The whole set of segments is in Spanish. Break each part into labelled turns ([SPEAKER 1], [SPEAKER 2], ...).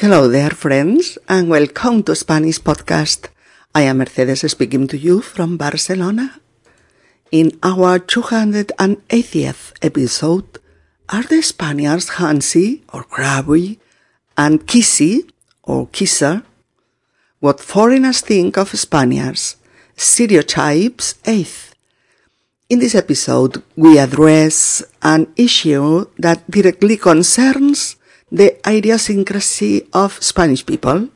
[SPEAKER 1] Hello there, friends, and welcome to Spanish Podcast. I am Mercedes speaking to you from Barcelona. In our 280th episode, are the Spaniards Hansi or Crabby and Kissy or Kisser? What foreigners think of Spaniards. Stereotypes 8th. In this episode, we address an issue that directly concerns the idiosyncrasy of Spanish people,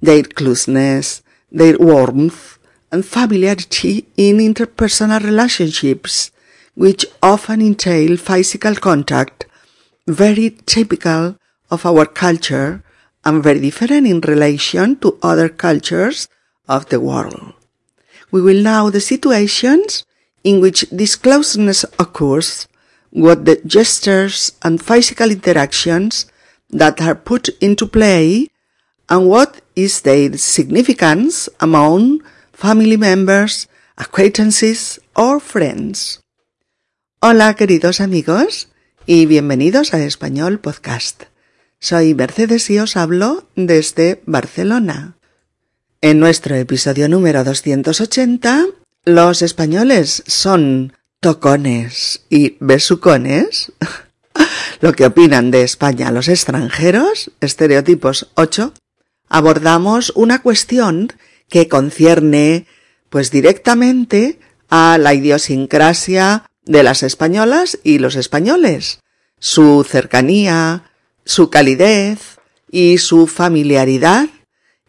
[SPEAKER 1] their closeness, their warmth, and familiarity in interpersonal relationships, which often entail physical contact, very typical of our culture and very different in relation to other cultures of the world. We will know the situations in which this closeness occurs, what the gestures and physical interactions that are put into play, and what is their significance among family members, acquaintances or friends. Hola queridos amigos y bienvenidos a Español Podcast. Soy Mercedes y os hablo desde Barcelona. En nuestro episodio número 280, los españoles son tocones y besucones. Lo que opinan de España los extranjeros, estereotipos 8, abordamos una cuestión que concierne pues directamente a la idiosincrasia de las españolas y los españoles, su cercanía, su calidez y su familiaridad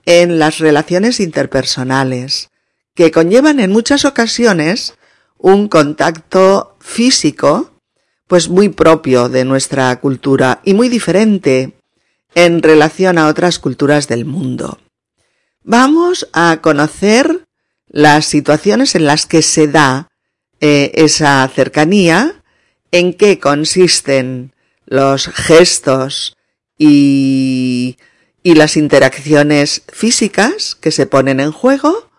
[SPEAKER 1] en las relaciones interpersonales, que conllevan en muchas ocasiones un contacto físico, pues muy propio de nuestra cultura y muy diferente en relación a otras culturas del mundo. Vamos a conocer las situaciones en las que se da eh, esa cercanía, en qué consisten los gestos y, y las interacciones físicas que se ponen en juego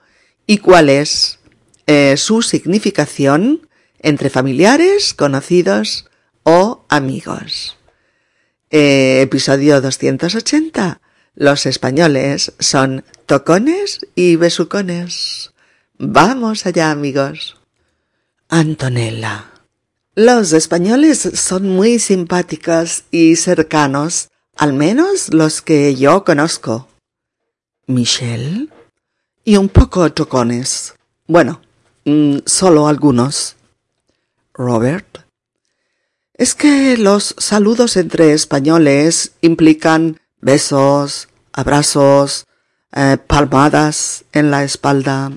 [SPEAKER 1] y cuál es eh, su significación entre familiares, conocidos o amigos. Eh, episodio 280. Los españoles son tocones y besucones. Vamos allá, amigos. Antonella. Los españoles son muy simpáticos y cercanos, al menos los que yo conozco. Michelle. Y un poco tocones. Bueno, mm, solo algunos. Robert. Es que los saludos entre españoles implican besos, abrazos, eh, palmadas en la espalda.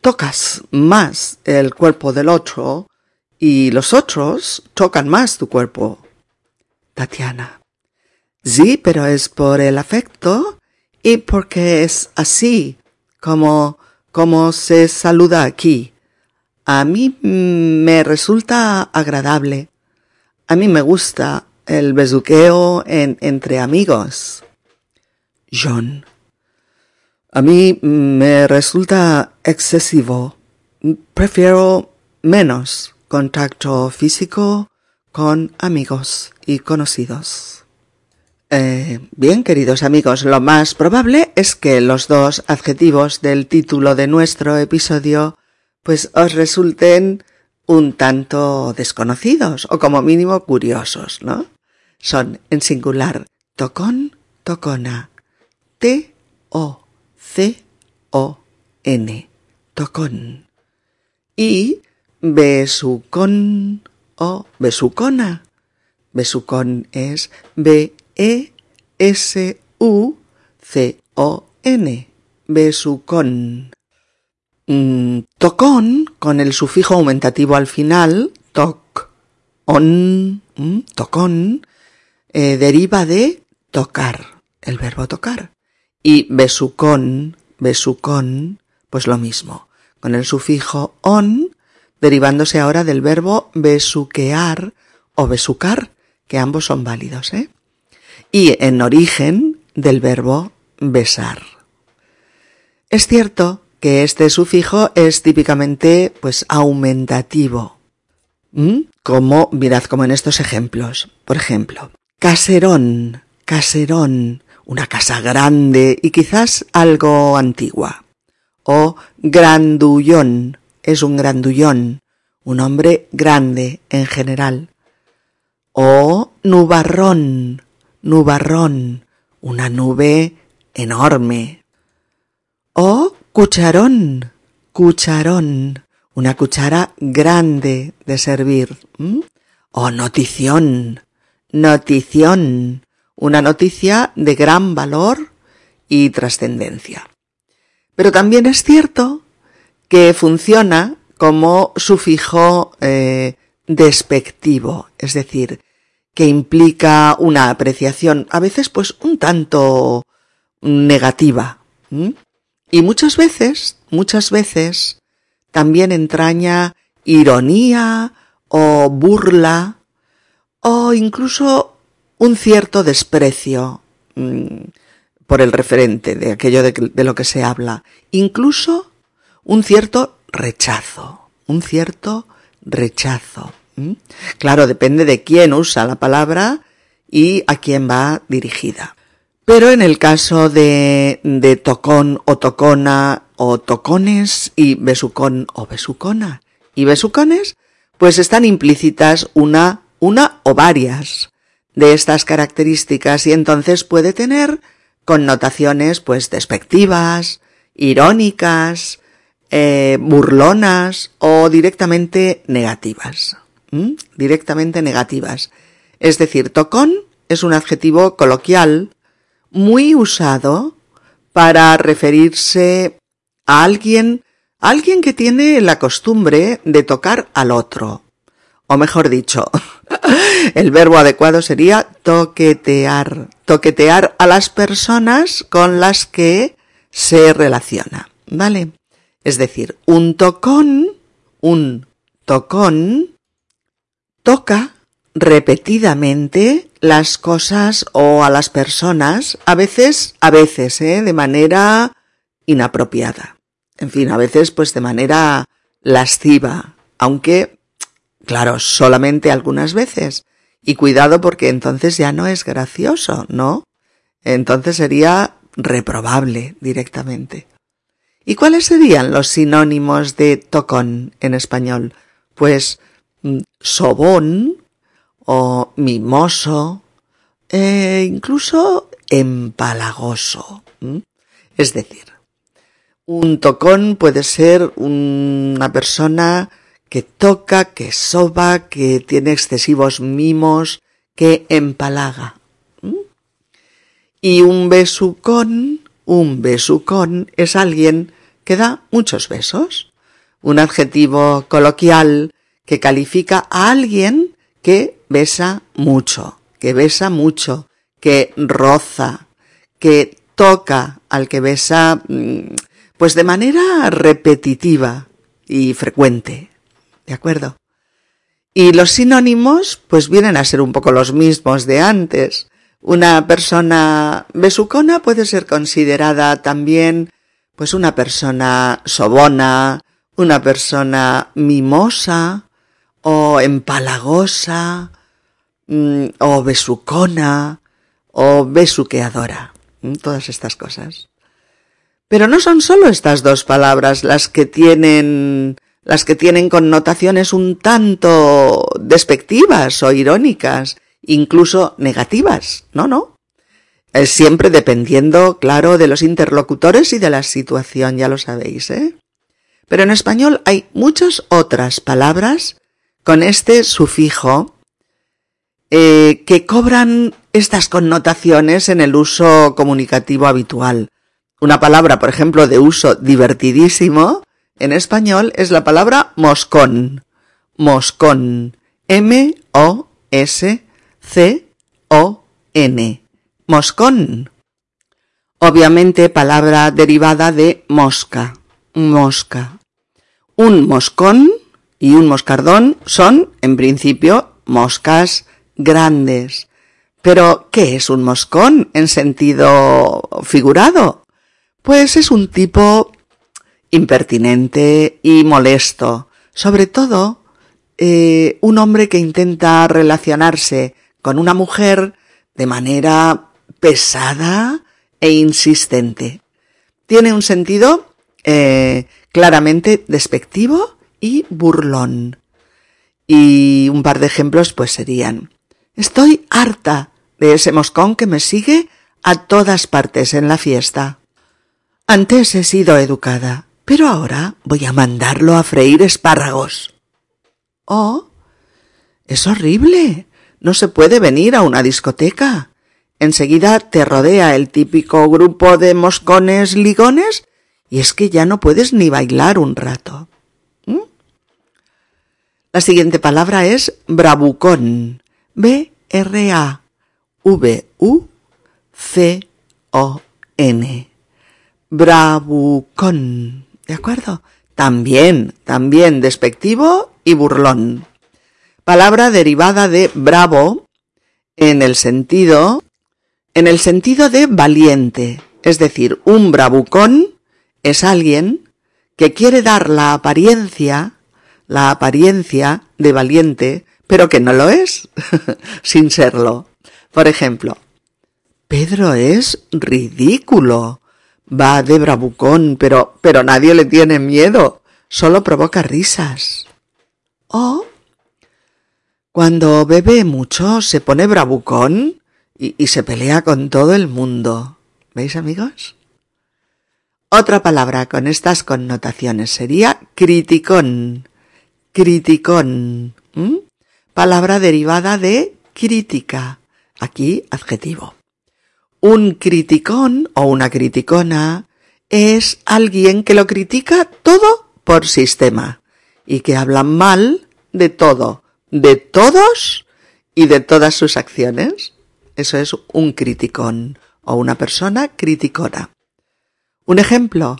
[SPEAKER 1] Tocas más el cuerpo del otro y los otros tocan más tu cuerpo. Tatiana. Sí, pero es por el afecto y porque es así como, como se saluda aquí. A mí me resulta agradable. A mí me gusta el besuqueo en, entre amigos. John. A mí me resulta excesivo. Prefiero menos contacto físico con amigos y conocidos. Eh, bien, queridos amigos, lo más probable es que los dos adjetivos del título de nuestro episodio pues os resulten un tanto desconocidos o como mínimo curiosos, ¿no? Son en singular tocón, tocona, T O C O N, tocón. Y besucón o besucona. Besucón es B E S U C O N, besucón. Mm, tocón, con el sufijo aumentativo al final, toc, on, mm, tocón, eh, deriva de tocar, el verbo tocar. Y besucón, besucón, pues lo mismo, con el sufijo on, derivándose ahora del verbo besuquear o besucar, que ambos son válidos, ¿eh? Y en origen del verbo besar. Es cierto que este sufijo es típicamente pues aumentativo. ¿Mm? Como, mirad como en estos ejemplos. Por ejemplo, caserón, caserón, una casa grande y quizás algo antigua. O grandullón es un grandullón, un hombre grande en general. O nubarrón, nubarrón, una nube enorme. O cucharón, cucharón, una cuchara grande de servir. O notición, notición, una noticia de gran valor y trascendencia. Pero también es cierto que funciona como sufijo eh, despectivo, es decir, que implica una apreciación a veces pues un tanto negativa. Y muchas veces, muchas veces, también entraña ironía o burla o incluso un cierto desprecio mm, por el referente de aquello de, lo que se habla, incluso un cierto rechazo, un cierto rechazo. Claro, depende de quién usa la palabra y a quién va dirigida. Pero en el caso de, de tocón o tocona o tocones y besucón o besucona y besucones, pues están implícitas una, una o varias de estas características y entonces puede tener connotaciones pues despectivas, irónicas, eh, burlonas o directamente negativas. Directamente negativas. Es decir, tocón es un adjetivo coloquial muy usado para referirse a alguien, alguien que tiene la costumbre de tocar al otro. O mejor dicho, el verbo adecuado sería toquetear, toquetear a las personas con las que se relaciona, ¿vale? Es decir, un tocón, un tocón, toca repetidamente las cosas o a las personas, a veces, a veces, ¿eh? de manera inapropiada. En fin, a veces pues de manera lasciva, aunque, claro, solamente algunas veces. Y cuidado porque entonces ya no es gracioso, ¿no? Entonces sería reprobable directamente. ¿Y cuáles serían los sinónimos de tocón en español? Pues mm, sobón o mimoso, e incluso empalagoso. Es decir, un tocón puede ser una persona que toca, que soba, que tiene excesivos mimos, que empalaga. Y un besucón, un besucón es alguien que da muchos besos. Un adjetivo coloquial que califica a alguien que besa mucho, que besa mucho, que roza, que toca al que besa, mm, pues de manera repetitiva y frecuente. ¿De acuerdo? Y los sinónimos, pues vienen a ser un poco los mismos de antes. Una persona besucona puede ser considerada también, pues una persona sobona, una persona mimosa, o empalagosa, mm, o besucona, o besuqueadora. Mm, todas estas cosas. Pero no son solo estas dos palabras las que tienen las que tienen connotaciones un tanto despectivas o irónicas, incluso negativas. No, no. Es siempre dependiendo, claro, de los interlocutores y de la situación, ya lo sabéis, ¿eh? Pero en español hay muchas otras palabras con este sufijo eh, que cobran estas connotaciones en el uso comunicativo habitual. Una palabra, por ejemplo, de uso divertidísimo en español es la palabra moscón. Moscón. M-O-S-C-O-N. Moscón. Obviamente palabra derivada de mosca. Mosca. Un moscón y un moscardón son, en principio, moscas grandes. Pero, ¿qué es un moscón en sentido figurado? Pues es un tipo impertinente y molesto, sobre todo un hombre que intenta relacionarse con una mujer de manera pesada e insistente. Tiene un sentido eh, claramente despectivo y burlón. Y un par de ejemplos pues serían, estoy harta de ese moscón que me sigue a todas partes en la fiesta. Antes he sido educada, pero ahora voy a mandarlo a freír espárragos. Oh, es horrible. No se puede venir a una discoteca. Enseguida te rodea el típico grupo de moscones ligones y es que ya no puedes ni bailar un rato. La siguiente palabra es bravucón. B-R-A-V-U-C-O-N. Bravucón. ¿De acuerdo? También, también despectivo y burlón. Palabra derivada de bravo en el sentido, en el sentido de valiente. Es decir, un bravucón es alguien que quiere dar la apariencia, la apariencia de valiente, pero que no lo es, sin serlo. Por ejemplo, Pedro es ridículo. Va de bravucón, pero, pero nadie le tiene miedo. Solo provoca risas. O cuando bebe mucho se pone bravucón y, y se pelea con todo el mundo. ¿Veis amigos? Otra palabra con estas connotaciones sería criticón. Criticón. Palabra derivada de crítica. Aquí adjetivo. Un criticón o una criticona es alguien que lo critica todo por sistema y que habla mal de todo, de todos y de todas sus acciones. Eso es un criticón o una persona criticona. Un ejemplo.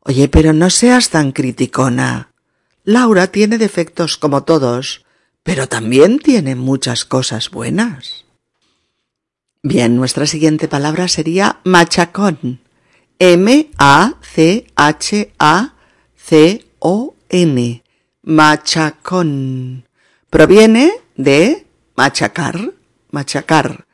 [SPEAKER 1] Oye, pero no seas tan criticona. Laura tiene defectos como todos, pero también tiene muchas cosas buenas. Bien, nuestra siguiente palabra sería machacón. M-A-C-H-A-C-O-N. Machacón. Proviene de machacar, machacar.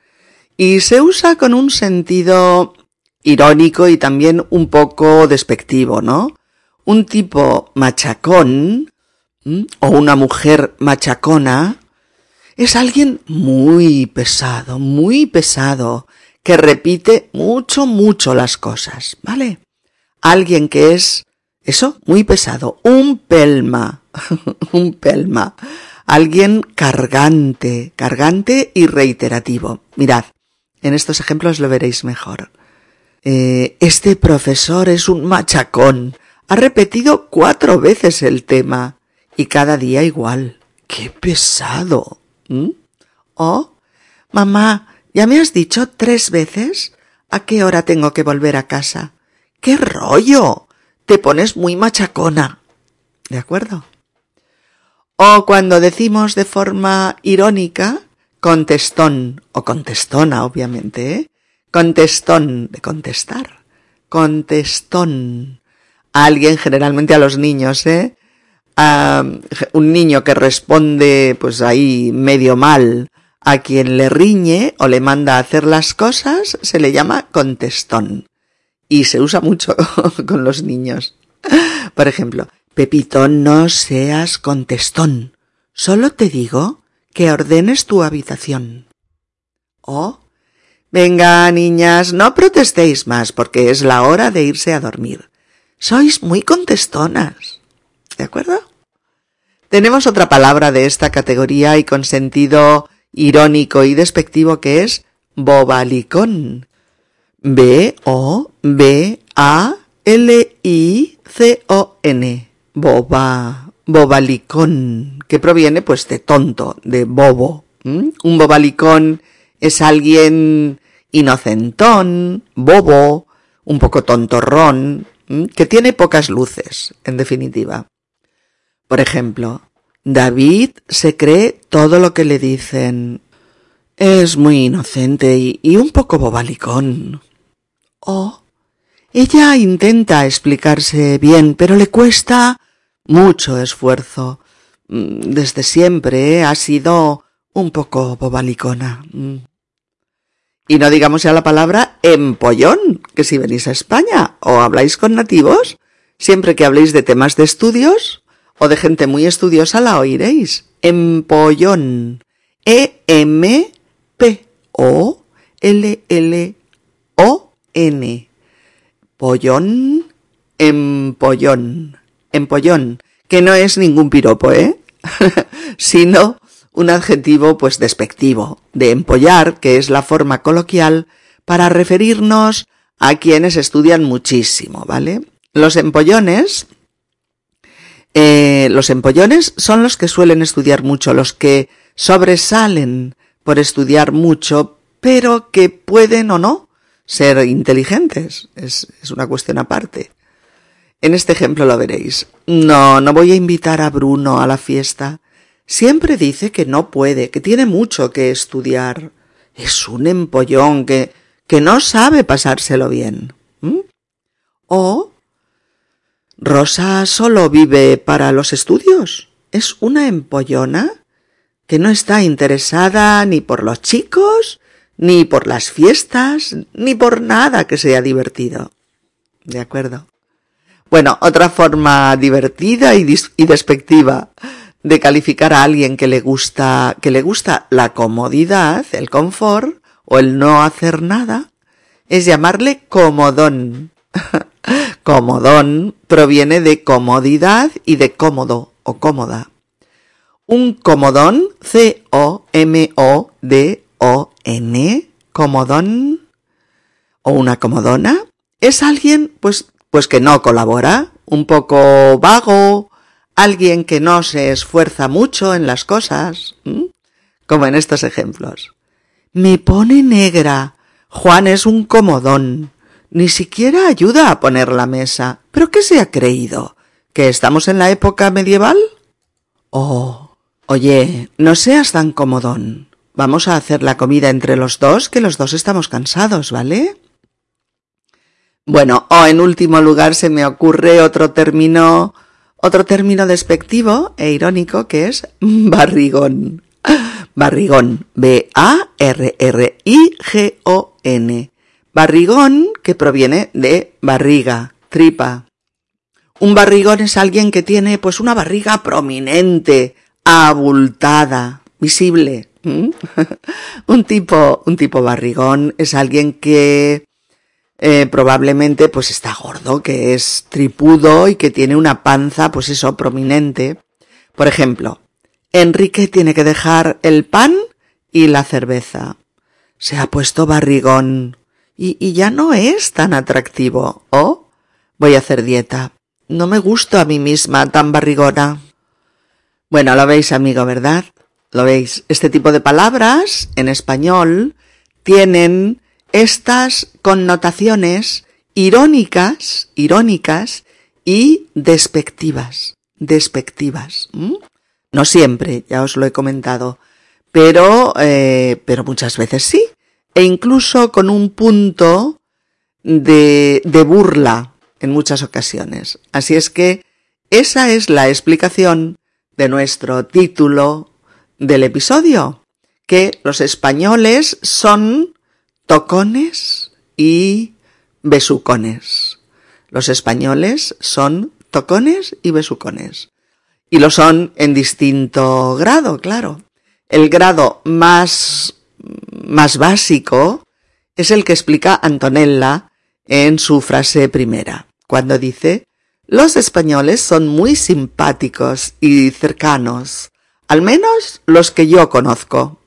[SPEAKER 1] Y se usa con un sentido irónico y también un poco despectivo, ¿no? Un tipo machacón o una mujer machacona es alguien muy pesado, muy pesado, que repite mucho, mucho las cosas, ¿vale? Alguien que es, eso, muy pesado, un pelma, un pelma, alguien cargante, cargante y reiterativo. Mirad, en estos ejemplos lo veréis mejor. Eh, este profesor es un machacón. Ha repetido cuatro veces el tema y cada día igual. ¡Qué pesado! ¿Mm? Oh, mamá, ¿ya me has dicho tres veces a qué hora tengo que volver a casa? ¡Qué rollo! Te pones muy machacona. ¿De acuerdo? O cuando decimos de forma irónica, contestón o contestona, obviamente, ¿eh? Contestón, de contestar. Contestón. A alguien, generalmente a los niños, ¿eh? A un niño que responde, pues ahí medio mal, a quien le riñe o le manda a hacer las cosas, se le llama contestón. Y se usa mucho con los niños. Por ejemplo, Pepito, no seas contestón. Solo te digo que ordenes tu habitación. O Venga, niñas, no protestéis más porque es la hora de irse a dormir. Sois muy contestonas. ¿De acuerdo? Tenemos otra palabra de esta categoría y con sentido irónico y despectivo que es bobalicón. B-O-B-A-L-I-C-O-N. Boba. Bobalicón. Que proviene pues de tonto, de bobo. Un bobalicón es alguien inocentón, bobo, un poco tontorrón, que tiene pocas luces, en definitiva. Por ejemplo, David se cree todo lo que le dicen. Es muy inocente y, un poco bobalicón. Oh, ella intenta explicarse bien, pero le cuesta mucho esfuerzo. Desde siempre ha sido un poco bobalicona. Y no digamos ya la palabra empollón, que si venís a España o habláis con nativos, siempre que habléis de temas de estudios o de gente muy estudiosa la oiréis. Empollón. E-M-P-O-L-L-O-N. Pollón, empollón, empollón, que no es ningún piropo, ¿eh? sino un adjetivo pues despectivo, de empollar, que es la forma coloquial para referirnos a quienes estudian muchísimo, ¿vale? Los empollones, eh, los empollones son los que suelen estudiar mucho, los que sobresalen por estudiar mucho, pero que pueden o no ser inteligentes. Es, es una cuestión aparte. En este ejemplo lo veréis. No, no voy a invitar a Bruno a la fiesta. Siempre dice que no puede, que tiene mucho que estudiar. Es un empollón que, que no sabe pasárselo bien. O Rosa solo vive para los estudios. Es una empollona que no está interesada ni por los chicos, ni por las fiestas, ni por nada que sea divertido. ¿De acuerdo? Bueno, otra forma divertida y, y, despectiva de calificar a alguien que le gusta, que le gusta la comodidad, el confort o el no hacer nada, es llamarle comodón. comodón proviene de comodidad y de cómodo o cómoda. Un comodón, C-O-M-O-D o-N, comodón, o una comodona, es alguien, pues, pues que no colabora, un poco vago, alguien que no se esfuerza mucho en las cosas, como en estos ejemplos. Me pone negra. Juan es un comodón. Ni siquiera ayuda a poner la mesa. ¿Pero qué se ha creído? ¿Que estamos en la época medieval? Oh. Oye, no seas tan comodón. Vamos a hacer la comida entre los dos, que los dos estamos cansados, ¿vale? Bueno, o en último lugar se me ocurre otro término, otro término despectivo e irónico que es barrigón. Barrigón. B-A-R-R-I-G-O-N. Barrigón que proviene de barriga, tripa. Un barrigón es alguien que tiene pues una barriga prominente, abultada, visible, un tipo, un tipo barrigón es alguien que eh, probablemente pues está gordo, que es tripudo y que tiene una panza, pues eso, prominente. Por ejemplo, Enrique tiene que dejar el pan y la cerveza. Se ha puesto barrigón y, y ya no es tan atractivo. Oh, voy a hacer dieta. No me gusto a mí misma tan barrigona. Bueno, lo veis, amigo, ¿verdad? Lo veis, este tipo de palabras en español tienen estas connotaciones irónicas, irónicas y despectivas, despectivas. No siempre, ya os lo he comentado, pero, eh, pero muchas veces sí, e incluso con un punto de, de burla en muchas ocasiones. Así es que esa es la explicación de nuestro título del episodio, que los españoles son tocones y besucones. Los españoles son tocones y besucones. Y lo son en distinto grado, claro. El grado más, más básico es el que explica Antonella en su frase primera, cuando dice, los españoles son muy simpáticos y cercanos, al menos los que yo conozco.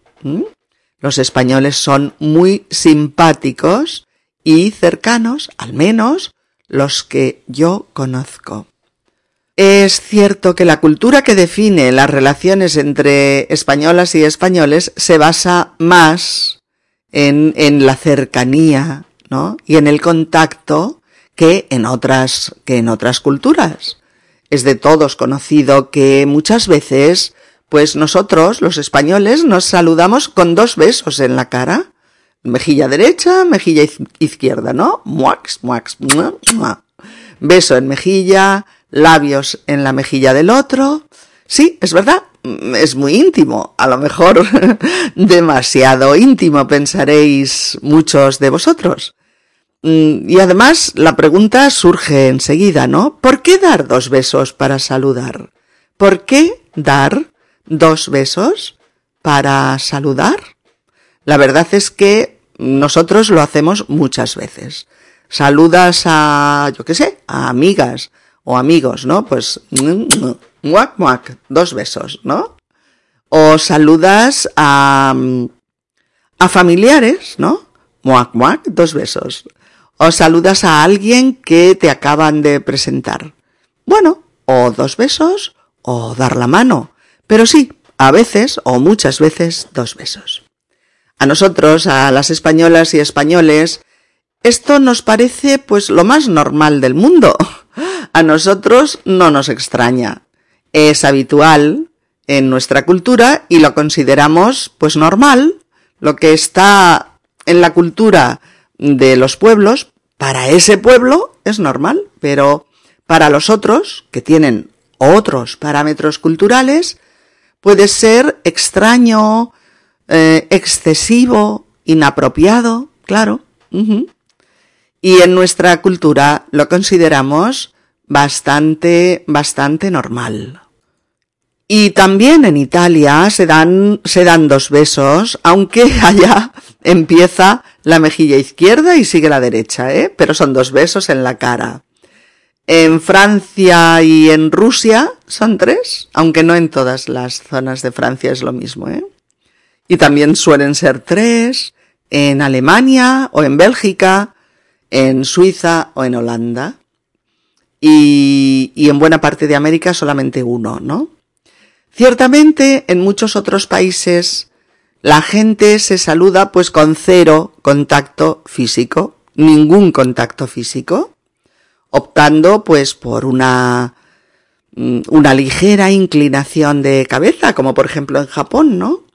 [SPEAKER 1] Los españoles son muy simpáticos y cercanos, al menos los que yo conozco. Es cierto que la cultura que define las relaciones entre españolas y españoles se basa más en, la cercanía, ¿no? Y en el contacto que en otras, que en otras culturas. Es de todos conocido que muchas veces pues nosotros, los españoles, nos saludamos con dos besos en la cara. Mejilla derecha, mejilla izquierda, ¿no? Muax, muax, mua. Beso en mejilla, labios en la mejilla del otro. Sí, es verdad, es muy íntimo, a lo mejor demasiado íntimo, pensaréis muchos de vosotros. Mm, y además la pregunta surge enseguida, ¿no? ¿Por qué dar dos besos para saludar? ¿Por qué dar dos besos para saludar? La verdad es que nosotros lo hacemos muchas veces. Saludas a, yo qué sé, a amigas o amigos, ¿no? Pues, muac, muac, dos besos, ¿no? O saludas a, a familiares, ¿no? Muac, muac, dos besos. O saludas a alguien que te acaban de presentar. Bueno, o dos besos o dar la mano. Pero sí, a veces o muchas veces dos besos. A nosotros, a las españolas y españoles, esto nos parece pues lo más normal del mundo. A nosotros no nos extraña. Es habitual en nuestra cultura y lo consideramos pues normal. Lo que está en la cultura de los pueblos, para ese pueblo es normal, pero para los otros, que tienen otros parámetros culturales, puede ser extraño, eh, excesivo, inapropiado, claro. Y en nuestra cultura lo consideramos bastante, bastante normal. Y también en Italia se dan, se dan dos besos, aunque allá empieza la mejilla izquierda y sigue la derecha, ¿eh? Pero son dos besos en la cara. En Francia y en Rusia son tres, aunque no en todas las zonas de Francia es lo mismo, ¿eh? Y también suelen ser tres en Alemania o en Bélgica, en Suiza o en Holanda. Y, y en buena parte de América solamente uno, ¿no? Ciertamente en muchos otros países la gente se saluda pues con cero contacto físico, ningún contacto físico optando pues por una mm, una ligera inclinación de cabeza, como por ejemplo en Japón, ¿no?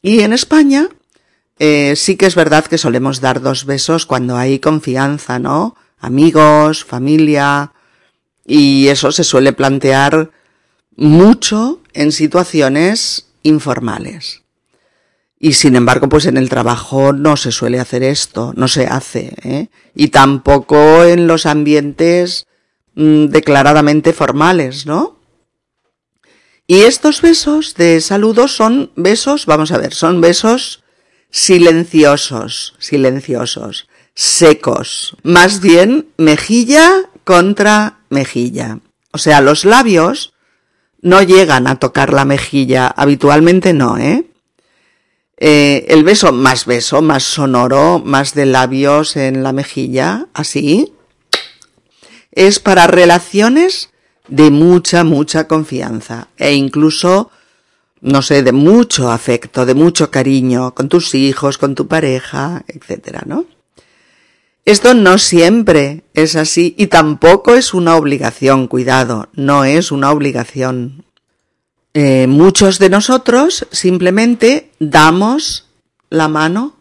[SPEAKER 1] Y en España eh, sí que es verdad que solemos dar dos besos cuando hay confianza, ¿no? Amigos, familia, y eso se suele plantear mucho en situaciones informales. Y sin embargo, pues en el trabajo no se suele hacer esto, no se hace, ¿eh? Y tampoco en los ambientes mm, declaradamente formales, ¿no? Y estos besos de saludo son besos, vamos a ver, son besos silenciosos, silenciosos, secos, más bien mejilla contra mejilla. O sea, los labios no llegan a tocar la mejilla, habitualmente no, ¿eh? Eh, el beso más beso, más sonoro, más de labios en la mejilla, así, es para relaciones de mucha, mucha confianza e incluso, no sé, de mucho afecto, de mucho cariño con tus hijos, con tu pareja, etcétera, ¿no? Esto no siempre es así y tampoco es una obligación, cuidado, no es una obligación. Eh, muchos de nosotros simplemente damos la mano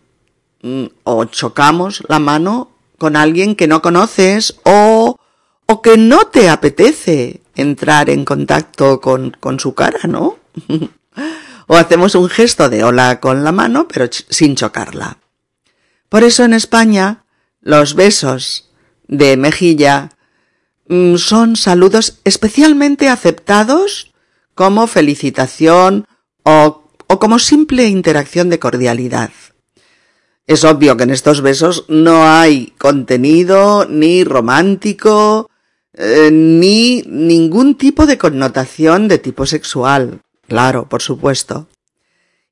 [SPEAKER 1] mm, o chocamos la mano con alguien que no conoces o, o que no te apetece entrar en contacto con, con su cara, ¿no? o hacemos un gesto de hola con la mano, pero sin chocarla. Por eso en España los besos de mejilla mm, son saludos especialmente aceptados como felicitación o, o como simple interacción de cordialidad. Es obvio que en estos besos no hay contenido ni romántico eh, ni ningún tipo de connotación de tipo sexual. Claro, por supuesto.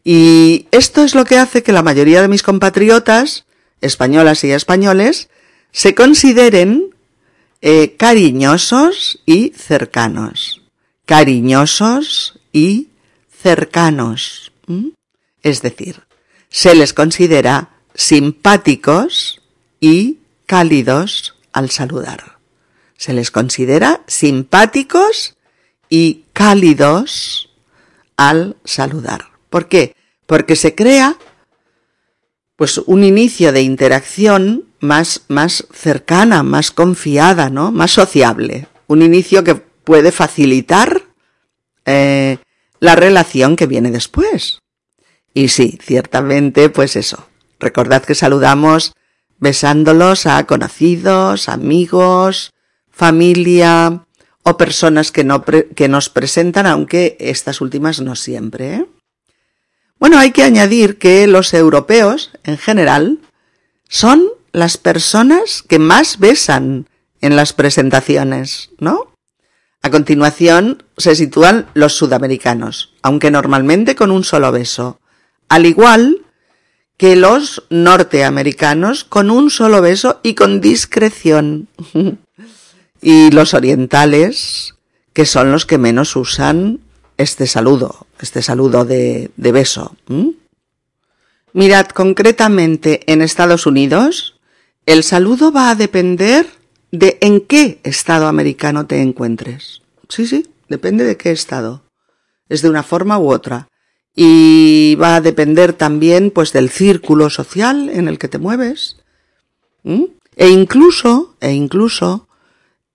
[SPEAKER 1] Y esto es lo que hace que la mayoría de mis compatriotas, españolas y españoles, se consideren eh, cariñosos y cercanos cariñosos y cercanos. Es decir, se les considera simpáticos y cálidos al saludar. Se les considera simpáticos y cálidos al saludar. ¿Por qué? Porque se crea pues un inicio de interacción más, más cercana, más confiada, ¿no? Más sociable. Un inicio que puede facilitar eh, la relación que viene después. Y sí, ciertamente, pues eso. Recordad que saludamos besándolos a conocidos, amigos, familia o personas que, no que nos presentan, aunque estas últimas no siempre. ¿eh? Bueno, hay que añadir que los europeos, en general, son las personas que más besan en las presentaciones, ¿no? A continuación se sitúan los sudamericanos, aunque normalmente con un solo beso, al igual que los norteamericanos con un solo beso y con discreción. y los orientales, que son los que menos usan este saludo, este saludo de, beso. Mirad, concretamente en Estados Unidos, el saludo va a depender de en qué estado americano te encuentres. Sí, sí, depende de qué estado. Es de una forma u otra. Y va a depender también, pues, del círculo social en el que te mueves. E incluso, e incluso,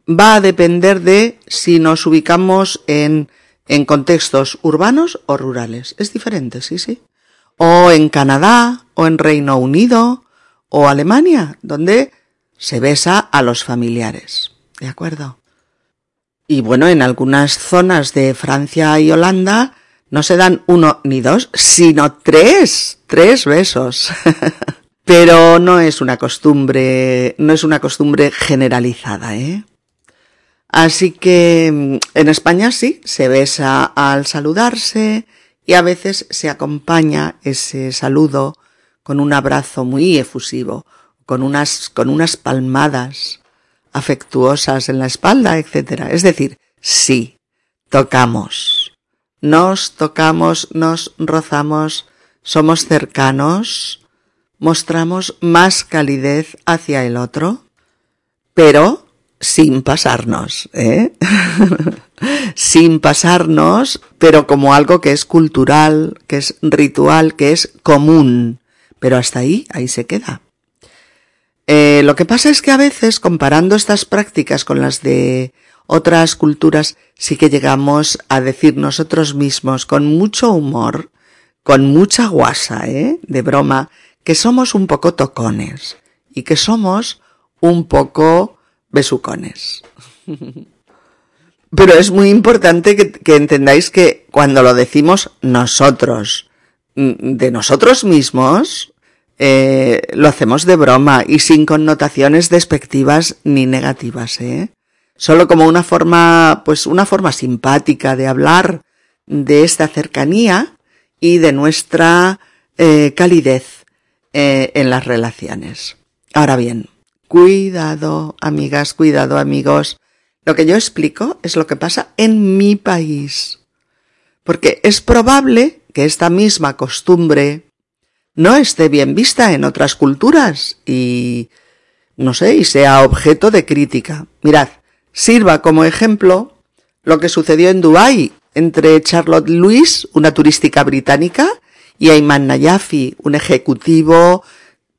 [SPEAKER 1] va a depender de si nos ubicamos en en contextos urbanos o rurales. Es diferente, sí, sí. O en Canadá, o en Reino Unido, o Alemania, donde se besa a los familiares. ¿De acuerdo? Y bueno, en algunas zonas de Francia y Holanda no se dan uno ni dos, sino tres, tres besos. Pero no es una costumbre, no es una costumbre generalizada, ¿eh? Así que mm, en España sí, se besa al saludarse y a veces se acompaña ese saludo con un abrazo muy efusivo, con unas, con unas palmadas afectuosas en la espalda, etc. Es decir, sí, tocamos. Nos tocamos, nos rozamos, somos cercanos, mostramos más calidez hacia el otro, pero sin pasarnos, ¿eh? sin pasarnos, pero como algo que es cultural, que es ritual, que es común. Pero hasta ahí, ahí se queda. Eh, lo que pasa es que a veces, comparando estas prácticas con las de otras culturas, sí que llegamos a decir nosotros mismos con mucho humor, con mucha guasa, ¿eh? de broma, que somos un poco tocones y que somos un poco besucones. Pero es muy importante que, entendáis que cuando lo decimos nosotros, mm, de nosotros mismos, eh, lo hacemos de broma y sin connotaciones despectivas ni negativas, ¿eh? Solo como una forma, pues una forma simpática de hablar de esta cercanía y de nuestra eh, calidez eh, en las relaciones. Ahora bien, Cuidado, amigas, cuidado, amigos. Lo que yo explico es lo que pasa en mi país. Porque es probable que esta misma costumbre no esté bien vista en otras culturas y, no sé, y sea objeto de crítica. Mirad, sirva como ejemplo lo que sucedió en Dubái entre Charlotte Lewis, una turística británica, y Ayman Nayafi, un ejecutivo,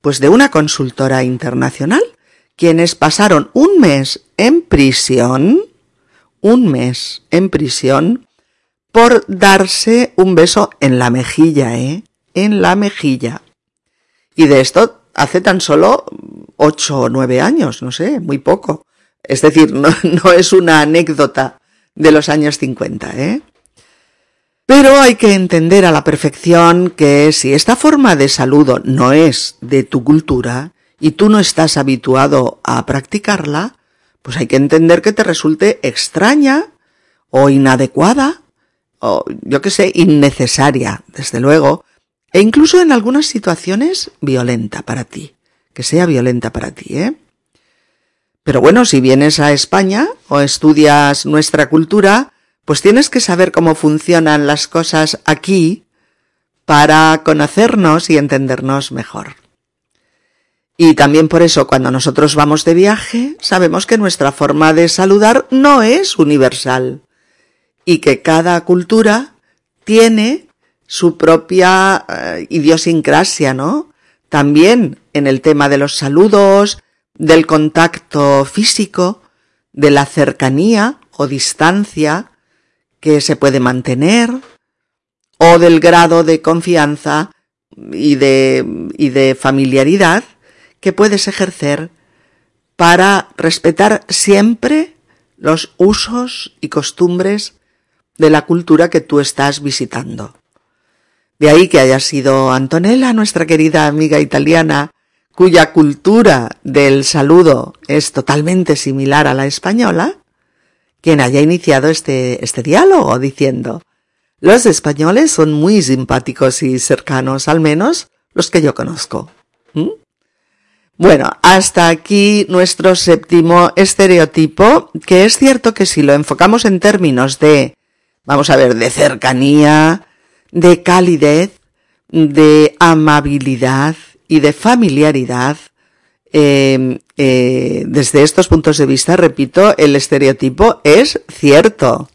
[SPEAKER 1] pues de una consultora internacional quienes pasaron un mes en prisión, un mes en prisión, por darse un beso en la mejilla, ¿eh? En la mejilla. Y de esto hace tan solo ocho o nueve años, no sé, muy poco. Es decir, no, no es una anécdota de los años 50, ¿eh? Pero hay que entender a la perfección que si esta forma de saludo no es de tu cultura, y tú no estás habituado a practicarla, pues hay que entender que te resulte extraña o inadecuada o yo que sé, innecesaria, desde luego, e incluso en algunas situaciones violenta para ti, que sea violenta para ti, ¿eh? Pero bueno, si vienes a España o estudias nuestra cultura, pues tienes que saber cómo funcionan las cosas aquí para conocernos y entendernos mejor. Y también por eso cuando nosotros vamos de viaje sabemos que nuestra forma de saludar no es universal y que cada cultura tiene su propia eh, idiosincrasia, ¿no? También en el tema de los saludos, del contacto físico, de la cercanía o distancia que se puede mantener, o del grado de confianza y de, y de familiaridad que puedes ejercer para respetar siempre los usos y costumbres de la cultura que tú estás visitando. De ahí que haya sido Antonella, nuestra querida amiga italiana, cuya cultura del saludo es totalmente similar a la española, quien haya iniciado este, este diálogo diciendo, los españoles son muy simpáticos y cercanos, al menos los que yo conozco. ¿Mm? Bueno, hasta aquí nuestro séptimo estereotipo, que es cierto que si lo enfocamos en términos de, vamos a ver, de cercanía, de calidez, de amabilidad y de familiaridad, em, eh, desde estos puntos de vista, repito, el estereotipo es cierto.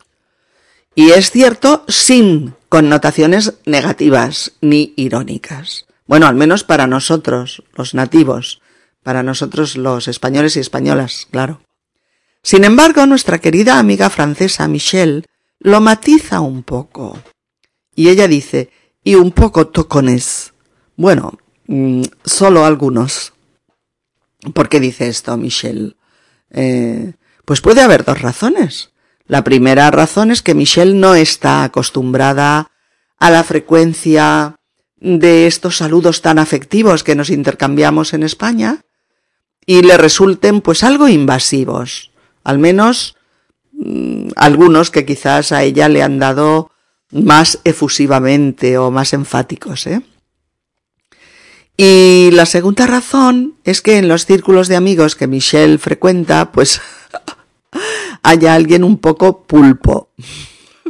[SPEAKER 1] Y es cierto sin connotaciones negativas ni irónicas. Bueno, al menos para nosotros, los nativos, para nosotros los españoles y españolas, claro. Sin embargo, nuestra querida amiga francesa Michelle lo matiza un poco. Y ella dice, y un poco tocones. Bueno, mm, solo algunos. ¿Por qué dice esto Michelle? Eh, pues puede haber dos razones. La primera razón es que Michelle no está acostumbrada a la frecuencia de estos saludos tan afectivos que nos intercambiamos en España y le resulten pues algo invasivos, al menos mm, algunos que quizás a ella le han dado más efusivamente o más enfáticos, ¿eh? Y la segunda razón es que en los círculos de amigos que Michelle frecuenta, pues haya alguien un poco pulpo.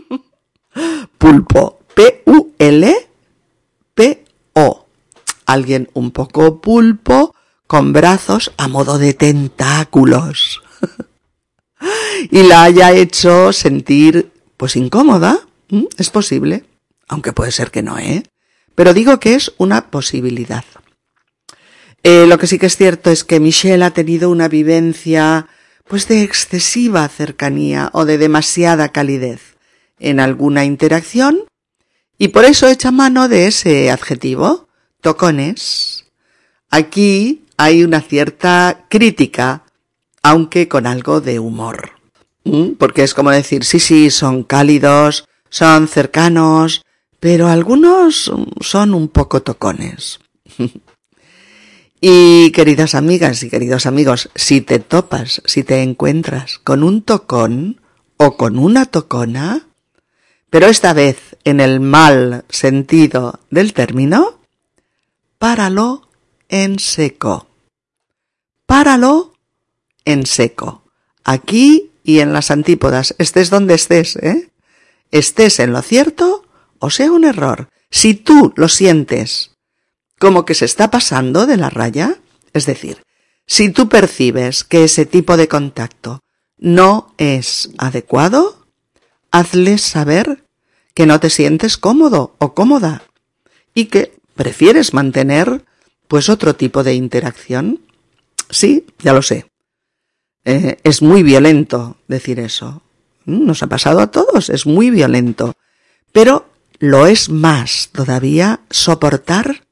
[SPEAKER 1] pulpo. P-U-L-P-O. Alguien un poco pulpo con brazos a modo de tentáculos. y la haya hecho sentir pues incómoda. ¿Mm? Es posible. Aunque puede ser que no, ¿eh? Pero digo que es una posibilidad. Eh, lo que sí que es cierto es que Michelle ha tenido una vivencia pues de excesiva cercanía o de demasiada calidez en alguna interacción y por eso echa mano de ese adjetivo, tocones. Aquí hay una cierta crítica, aunque con algo de humor. Porque es como decir, sí, sí, son cálidos, son cercanos, pero algunos son un poco tocones. Y queridas amigas y queridos amigos, si te topas, si te encuentras con un tocón o con una tocona, pero esta vez en el mal sentido del término, páralo en seco. Páralo en seco. Aquí y en las antípodas, estés donde estés, ¿eh? Estés en lo cierto o sea un error. Si tú lo sientes como que se está pasando de la raya. Es decir, si tú percibes que ese tipo de contacto no es adecuado, hazles saber que no te sientes cómodo o cómoda y que prefieres mantener pues otro tipo de interacción. Sí, ya lo sé. Eh, es muy violento decir eso. Mm, nos ha pasado a todos, es muy violento. Pero lo es más todavía soportar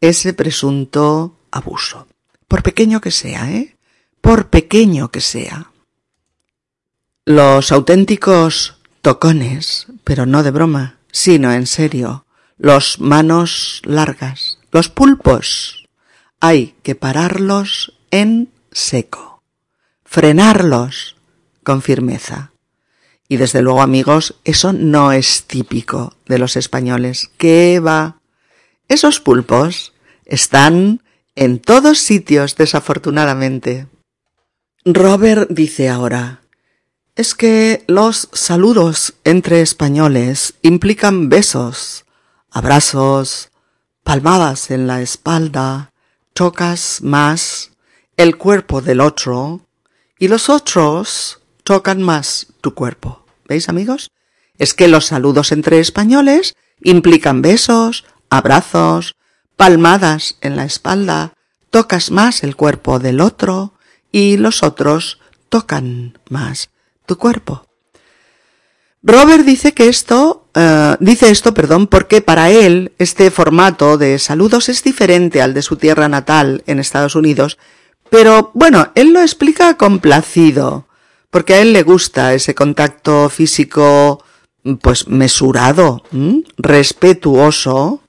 [SPEAKER 1] ese presunto abuso. Por pequeño que sea, ¿eh? Por pequeño que sea. Los auténticos tocones, pero no de broma, sino en serio, los manos largas, los pulpos, hay que pararlos en seco, frenarlos con firmeza. Y desde luego, amigos, eso no es típico de los españoles. ¿Qué va? Esos pulpos están en todos sitios, desafortunadamente. Robert dice ahora, es que los saludos entre españoles implican besos, abrazos, palmadas en la espalda, tocas más el cuerpo del otro y los otros tocan más tu cuerpo. ¿Veis amigos? Es que los saludos entre españoles implican besos, abrazos, palmadas en la espalda, tocas más el cuerpo del otro y los otros tocan más tu cuerpo. Robert dice que esto eh, dice esto, perdón, porque para él este formato de saludos es diferente al de su tierra natal en Estados Unidos, pero bueno, él lo explica complacido, porque a él le gusta ese contacto físico pues mesurado, respetuoso,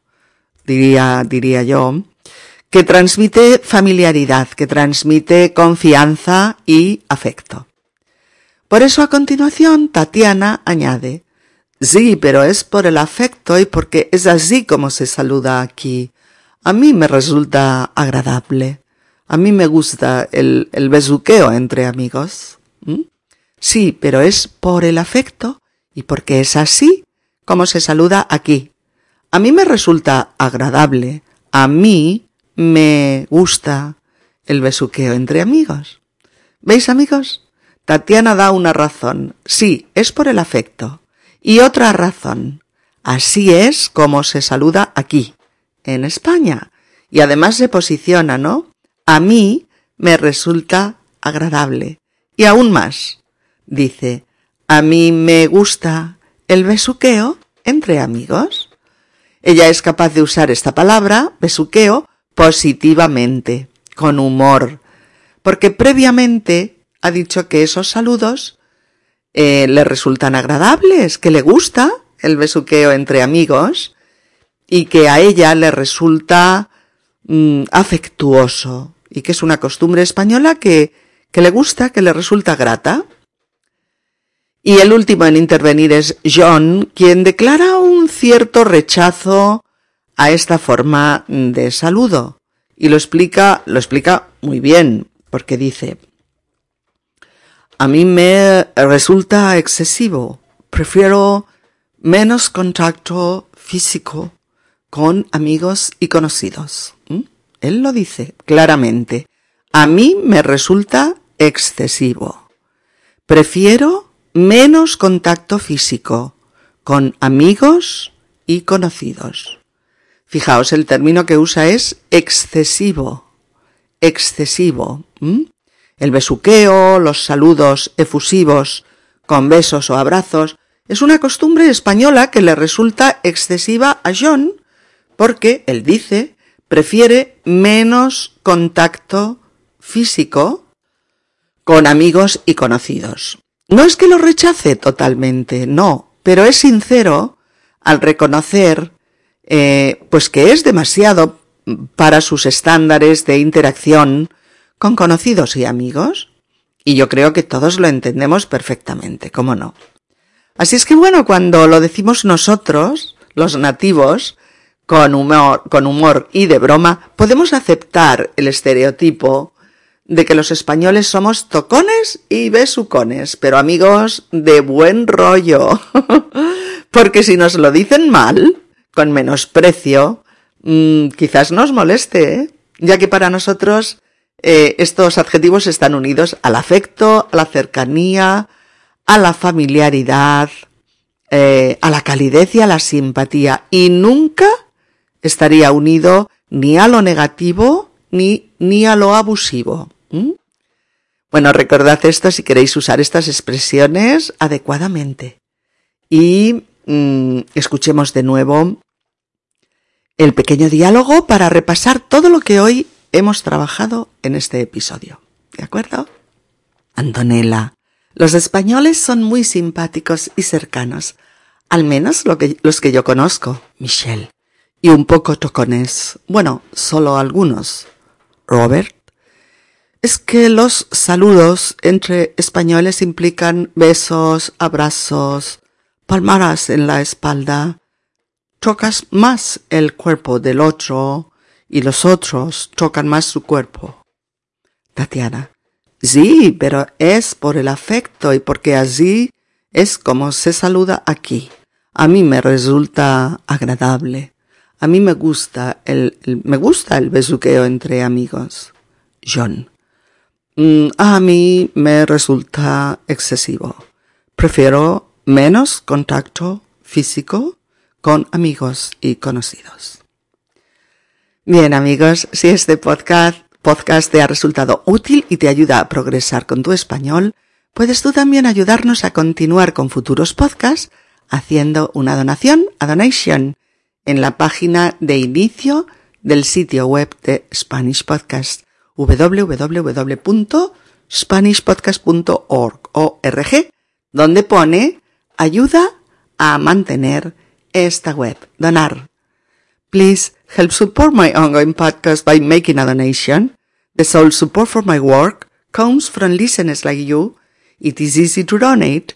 [SPEAKER 1] diría, diría yo, que transmite familiaridad, que transmite confianza y afecto. Por eso a continuación Tatiana añade, Sí, pero es por el afecto y porque es así como se saluda aquí. A mí me resulta agradable. A mí me gusta el, el besuqueo entre amigos. Sí, pero es por el afecto y porque es así como se saluda aquí. A mí me resulta agradable. A mí me gusta el besuqueo entre amigos. ¿Veis, amigos? Tatiana da una razón. Sí, es por el afecto. Y otra razón. Así es como se saluda aquí, en España. Y además se posiciona, ¿no? A mí me resulta agradable. Y aún más. Dice, a mí me gusta el besuqueo entre amigos. Ella es capaz de usar esta palabra, besuqueo, positivamente, con humor, porque previamente ha dicho que esos saludos eh, le resultan agradables, que le gusta el besuqueo entre amigos y que a ella le resulta mm, afectuoso y que es una costumbre española que, que le gusta, que le resulta grata. Y el último en intervenir es John, quien declara un cierto rechazo a esta forma de saludo. Y lo explica, lo explica muy bien, porque dice, a mí me resulta excesivo. Prefiero menos contacto físico con amigos y conocidos. ¿Mm? Él lo dice claramente. A mí me resulta excesivo. Prefiero menos contacto físico con amigos y conocidos. Fijaos, el término que usa es excesivo. Excesivo. El besuqueo, los saludos efusivos con besos o abrazos, es una costumbre española que le resulta excesiva a John porque, él dice, prefiere menos contacto físico con amigos y conocidos. No es que lo rechace totalmente, no, pero es sincero al reconocer eh, pues que es demasiado para sus estándares de interacción con conocidos y amigos, y yo creo que todos lo entendemos perfectamente, ¿cómo no? Así es que bueno, cuando lo decimos nosotros, los nativos, con humor, con humor y de broma, podemos aceptar el estereotipo de que los españoles somos tocones y besucones, pero amigos de buen rollo. Porque si nos lo dicen mal, con menosprecio, mmm, quizás nos moleste, ¿eh? ya que para nosotros eh, estos adjetivos están unidos al afecto, a la cercanía, a la familiaridad, eh, a la calidez y a la simpatía, y nunca estaría unido ni a lo negativo ni, ni a lo abusivo. Bueno, recordad esto si queréis usar estas expresiones adecuadamente. Y mm, escuchemos de nuevo el pequeño diálogo para repasar todo lo que hoy hemos trabajado en este episodio. ¿De acuerdo? Antonella, los españoles son muy simpáticos y cercanos, al menos que, los que yo conozco, Michelle, y un poco tocones, bueno, solo algunos. Robert, es que los saludos entre españoles implican besos, abrazos, palmaras en la espalda. Tocas más el cuerpo del otro, y los otros tocan más su cuerpo. Tatiana. Sí, pero es por el afecto y porque así es como se saluda aquí. A mí me resulta agradable. A mí me gusta el, me gusta el besuqueo entre amigos. John. Mm, a mí me resulta excesivo. Prefiero menos contacto físico con amigos y conocidos. Bien amigos, si este podcast, podcast te ha resultado útil y te ayuda a progresar con tu español, puedes tú también ayudarnos a continuar con futuros podcasts haciendo una donación a Donation en la página de inicio del sitio web de Spanish Podcast www.spanishpodcast.org donde pone ayuda a mantener esta web, donar. Please help support my ongoing podcast by making a donation. The sole support for my work comes from listeners like you. It is easy to donate.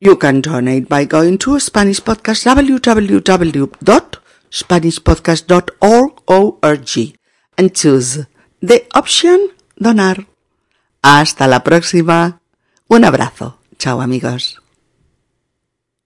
[SPEAKER 1] You can donate by going to Spanish Podcast www.spanishpodcast.org and choose the option donar. Hasta la próxima. Un abrazo. Chao amigos.